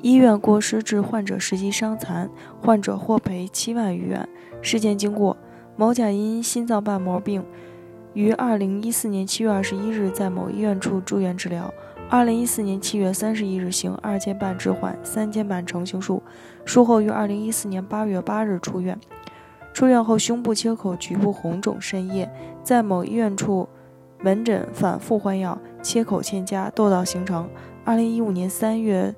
医院过失致患者十级伤残，患者获赔七万余元。事件经过：某甲因心脏瓣膜病，于二零一四年七月二十一日在某医院处住院治疗。二零一四年七月三十一日行二尖瓣置换、三尖瓣成形术，术后于二零一四年八月八日出院。出院后胸部切口局部红肿渗液，在某医院处门诊反复换药，切口欠佳，窦道形成。二零一五年三月。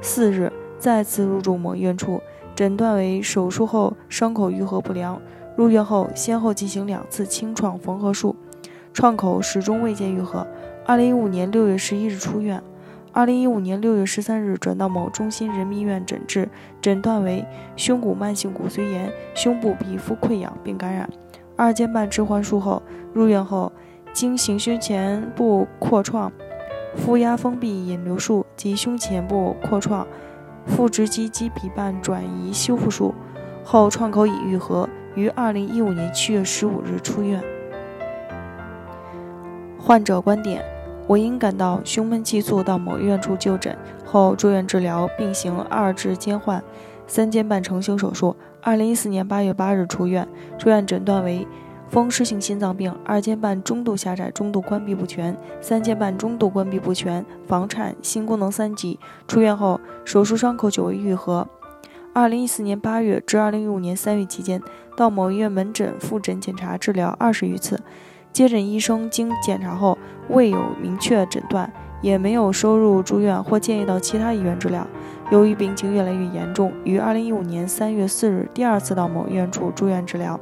四日再次入住某医院处，诊断为手术后伤口愈合不良。入院后先后进行两次清创缝合术，创口始终未见愈合。二零一五年六月十一日出院。二零一五年六月十三日转到某中心人民医院诊治，诊断为胸骨慢性骨髓炎、胸部皮肤溃疡并感染。二尖瓣置换术后入院后，经行胸前部扩创。负压封闭引流术及胸前部扩创、腹直肌肌皮瓣转移修复术后，创口已愈合，于二零一五年七月十五日出院。患者观点：我因感到胸闷气促，到某医院处就诊后住院治疗，并行二至尖换、三尖瓣成型手术。二零一四年八月八日出院，出院诊断为。风湿性心脏病，二尖瓣中度狭窄、中度关闭不全，三尖瓣中度关闭不全，房颤，心功能三级。出院后，手术伤口久未愈合。二零一四年八月至二零一五年三月期间，到某医院门诊复诊检查治疗二十余次。接诊医生经检查后，未有明确诊断，也没有收入住院或建议到其他医院治疗。由于病情越来越严重，于二零一五年三月四日第二次到某医院处住院治疗。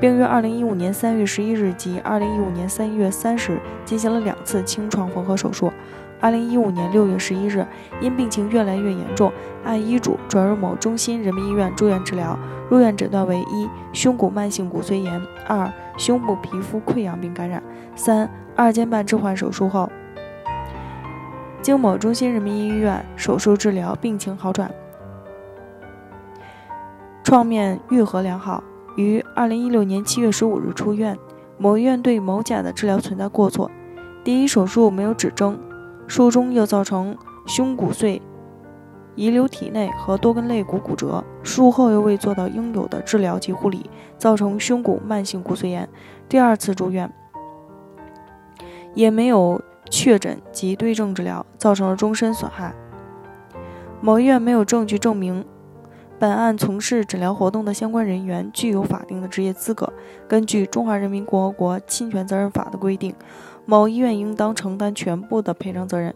并于二零一五年三月十一日及二零一五年三月三十日进行了两次清创缝合手术。二零一五年六月十一日，因病情越来越严重，按医嘱转入某中心人民医院住院治疗。入院诊断为：一、胸骨慢性骨髓炎；二、胸部皮肤溃疡并感染；三、二尖瓣置换手术后，经某中心人民医院手术治疗，病情好转，创面愈合良好。于二零一六年七月十五日出院。某医院对某甲的治疗存在过错：第一，手术没有指征，术中又造成胸骨碎遗留体内和多根肋骨骨折，术后又未做到应有的治疗及护理，造成胸骨慢性骨髓炎。第二次住院也没有确诊及对症治疗，造成了终身损害。某医院没有证据证明。本案从事诊疗活动的相关人员具有法定的职业资格。根据《中华人民共和国侵权责任法》的规定，某医院应当承担全部的赔偿责任。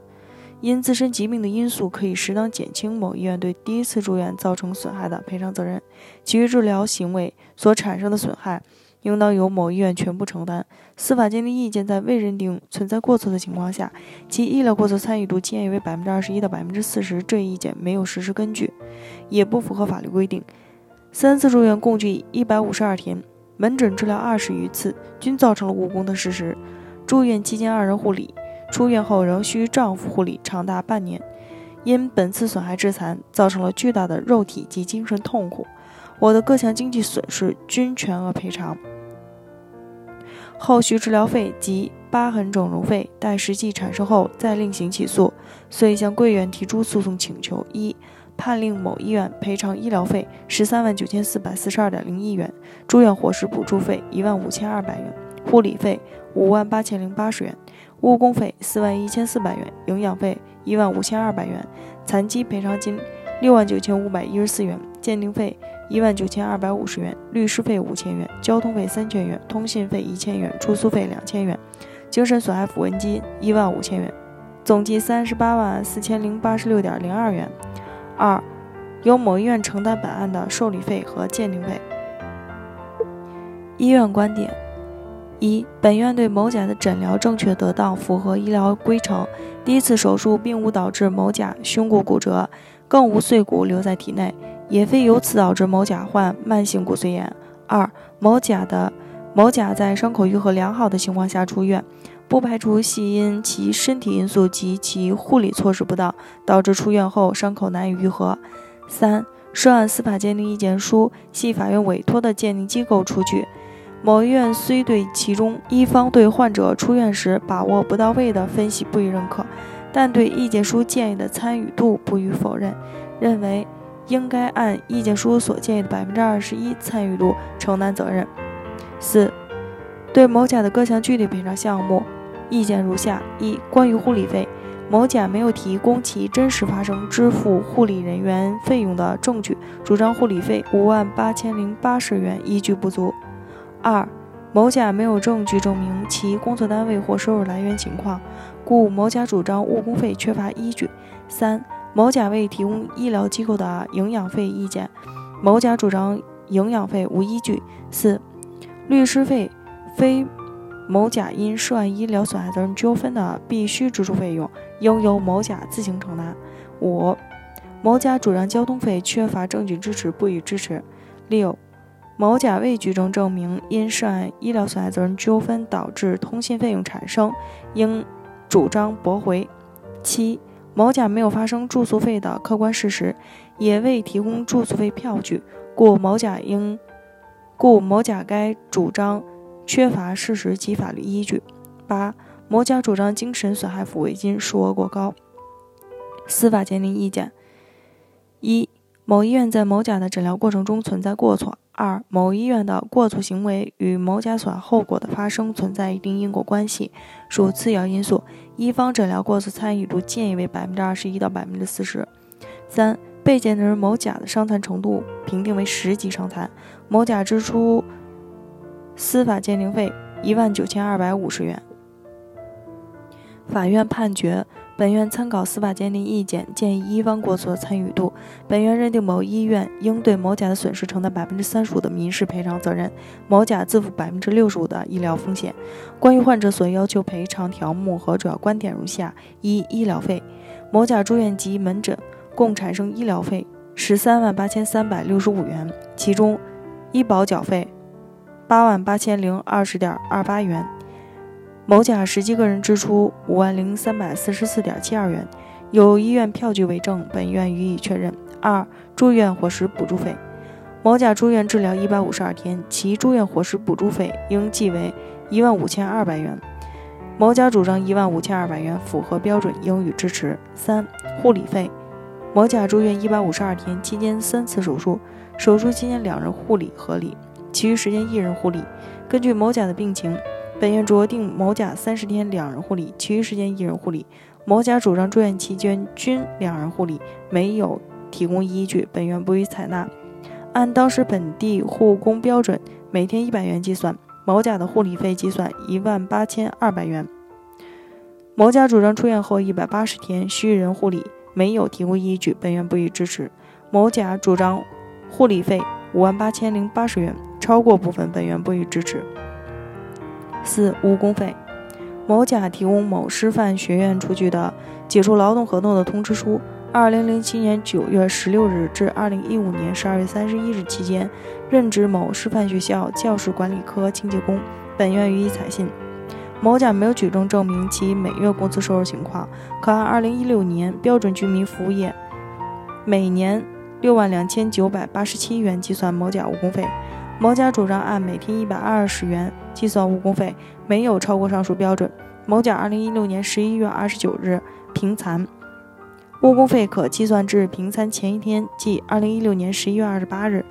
因自身疾病的因素，可以适当减轻某医院对第一次住院造成损害的赔偿责任。其余治疗行为所产生的损害，应当由某医院全部承担。司法鉴定意见在未认定存在过错的情况下，其医疗过错参与度建议为百分之二十一到百分之四十，这一意见没有实施根据，也不符合法律规定。三次住院共计一百五十二天，门诊治疗二十余次，均造成了误工的事实。住院期间二人护理，出院后仍需丈夫护理长达半年。因本次损害致残，造成了巨大的肉体及精神痛苦，我的各项经济损失均全额赔偿。后续治疗费及疤痕整容费待实际产生后再另行起诉，遂向贵院提出诉讼请求：一、判令某医院赔偿医疗费十三万九千四百四十二点零一元，住院伙食补助费一万五千二百元，护理费五万八千零八十元，误工费四万一千四百元，营养费一万五千二百元，残疾赔偿金六万九千五百一十四元，鉴定费。一万九千二百五十元，律师费五千元，交通费三千元，通信费一千元，住宿费两千元，精神损害抚慰金一万五千元，总计三十八万四千零八十六点零二元。二，由某医院承担本案的受理费和鉴定费。医院观点：一，本院对某甲的诊疗正确得当，符合医疗规程。第一次手术并无导致某甲胸骨骨折，更无碎骨留在体内。也非由此导致某甲患慢性骨髓炎。二、某甲的某甲在伤口愈合良好的情况下出院，不排除系因其身体因素及其护理措施不当，导致出院后伤口难以愈合。三、涉案司法鉴定意见书系法院委托的鉴定机构出具，某医院虽对其中一方对患者出院时把握不到位的分析不予认可，但对意见书建议的参与度不予否认，认为应该按意见书所建议的百分之二十一参与度承担责任。四、对某甲的各项具体赔偿项目，意见如下：一、关于护理费，某甲没有提供其真实发生支付护理人员费用的证据，主张护理费五万八千零八十元依据不足。二、某甲没有证据证明其工作单位或收入来源情况，故某甲主张误工费缺乏依据。三、某甲未提供医疗机构的营养费意见，某甲主张营养费无依据。四、律师费非某甲因涉案医疗损害责任纠纷的必须支出费用，应由某甲自行承担。五、某甲主张交通费缺乏证据支持，不予支持。六。某甲未举证证明因涉案医疗损害责任纠纷导致通信费用产生，应主张驳回。七、某甲没有发生住宿费的客观事实，也未提供住宿费票据，故某甲应故某甲该主张缺乏事实及法律依据。八、某甲主张精神损害抚慰金数额过高。司法鉴定意见：一、某医院在某甲的诊疗过程中存在过错。二、某医院的过错行为与某甲损害后果的发生存在一定因果关系，属次要因素。一方诊疗过错参与度建议为百分之二十一到百分之四十。三、被鉴定人某甲的伤残程度评定为十级伤残，某甲支出司法鉴定费一万九千二百五十元。法院判决。本院参考司法鉴定意见，建议一方过错参与度。本院认定某医院应对某甲的损失承担百分之三十五的民事赔偿责任，某甲自负百分之六十五的医疗风险。关于患者所要求赔偿条目和主要观点如下：一、医疗费，某甲住院及门诊共产生医疗费十三万八千三百六十五元，其中医保缴费八万八千零二十点二八元。某甲实际个人支出五万零三百四十四点七二元，有医院票据为证，本院予以确认。二、住院伙食补助费，某甲住院治疗一百五十二天，其住院伙食补助费应计为一万五千二百元。某甲主张一万五千二百元符合标准，应予支持。三、护理费，某甲住院一百五十二天，期间三次手术，手术期间两人护理合理，其余时间一人护理。根据某甲的病情。本院酌定某甲三十天两人护理，其余时间一人护理。某甲主张住院期间均两人护理，没有提供依据，本院不予采纳。按当时本地护工标准，每天一百元计算，某甲的护理费计算一万八千二百元。某甲主张出院后一百八十天需人护理，没有提供依据，本院不予支持。某甲主张护理费五万八千零八十元，超过部分，本院不予支持。四、误工费，某甲提供某师范学院出具的解除劳动合同的通知书，二零零七年九月十六日至二零一五年十二月三十一日期间，任职某师范学校教室管理科清洁工，本院予以采信。某甲没有举证证明其每月工资收入情况，可按二零一六年标准居民服务业每年六万两千九百八十七元计算某甲误工费。某甲主张按每天一百二十元计算误工费，没有超过上述标准。某甲二零一六年十一月二十九日评残，误工费可计算至评残前一天，即二零一六年十一月二十八日。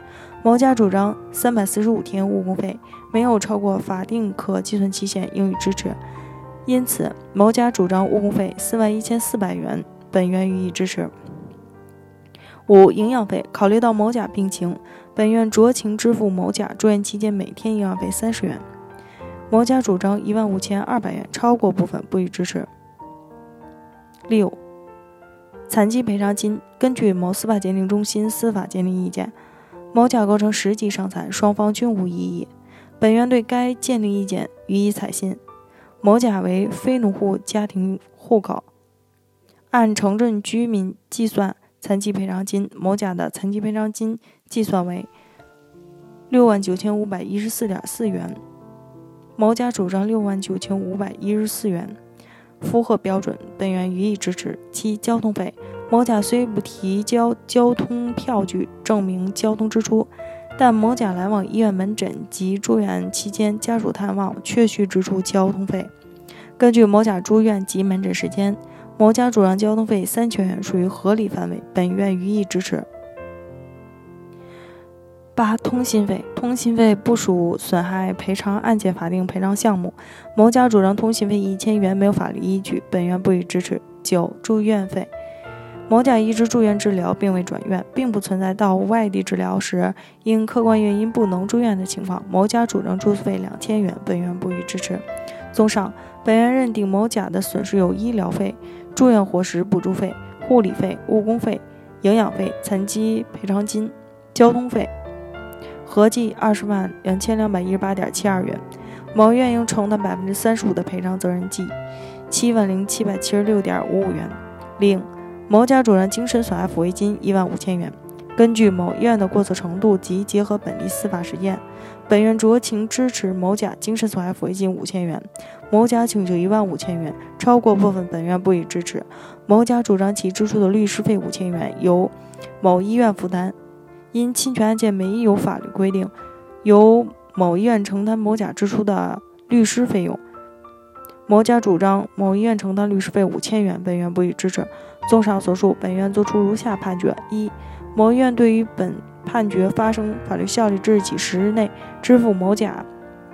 某甲主张三百四十五天误工费，没有超过法定可计算期限，应予支持。因此，某甲主张误工费四万一千四百元，本院予以支持。五、营养费，考虑到某甲病情。本院酌情支付某甲住院期间每天营养费三十元，某甲主张一万五千二百元，超过部分不予支持。六、残疾赔偿金，根据某司法鉴定中心司法鉴定意见，某甲构成十级伤残，双方均无异议。本院对该鉴定意见予以采信。某甲为非农户家庭户口，按城镇居民计算。残疾赔偿金，某甲的残疾赔偿金计算为六万九千五百一十四点四元，某甲主张六万九千五百一十四元，符合标准，本院予以支持。七、交通费，某甲虽不提交交通票据证明交通支出，但某甲来往医院门诊及住院期间家属探望，确需支出交通费。根据某甲住院及门诊时间。某甲主张交通费三千元属于合理范围，本院予以支持。八、通信费，通信费不属损害赔偿案件法定赔偿项目。某甲主张通信费一千元没有法律依据，本院不予支持。九、住院费，某甲一直住院治疗，并未转院，并不存在到外地治疗时因客观原因不能住院的情况。某甲主张住宿费两千元，本院不予支持。综上，本院认定某甲的损失有医疗费、住院伙食补助费、护理费、误工费、营养费、残疾赔偿金、交通费。合计二十万两千两百一十八点七二元，某院应承担百分之三十五的赔偿责任，计七万零七百七十六点五五元。另，某甲主张精神损害抚慰金一万五千元。根据某医院的过错程度及结合本地司法实验，本院酌情支持某甲精神损害抚慰金五千元。某甲请求一万五千元，超过部分本院不予支持。某甲主张其支出的律师费五千元由某医院负担。因侵权案件没有法律规定由某医院承担某甲支出的律师费用，某甲主张某医院承担律师费五千元，本院不予支持。综上所述，本院作出如下判决：一、某医院对于本判决发生法律效力之日起十日内支付某甲。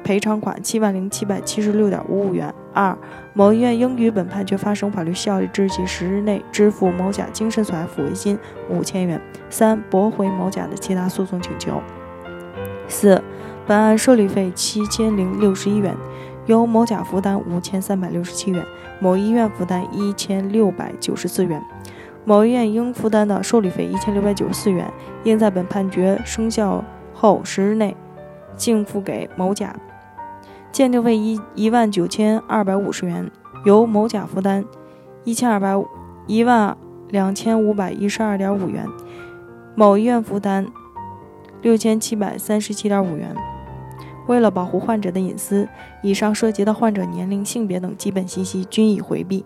赔偿款七万零七百七十六点五五元。二、某医院应于本判决发生法律效力之日起十日内支付某甲精神损害抚慰金五千元。三、驳回某甲的其他诉讼请求。四、本案受理费七千零六十一元，由某甲负担五千三百六十七元，某医院负担一千六百九十四元。某医院应负担的受理费一千六百九十四元，应在本判决生效后十日内净付给某甲。鉴定费一一万九千二百五十元，由某甲负担一千二百一万两千五百一十二点五元，某医院负担六千七百三十七点五元。为了保护患者的隐私，以上涉及的患者年龄、性别等基本信息均已回避。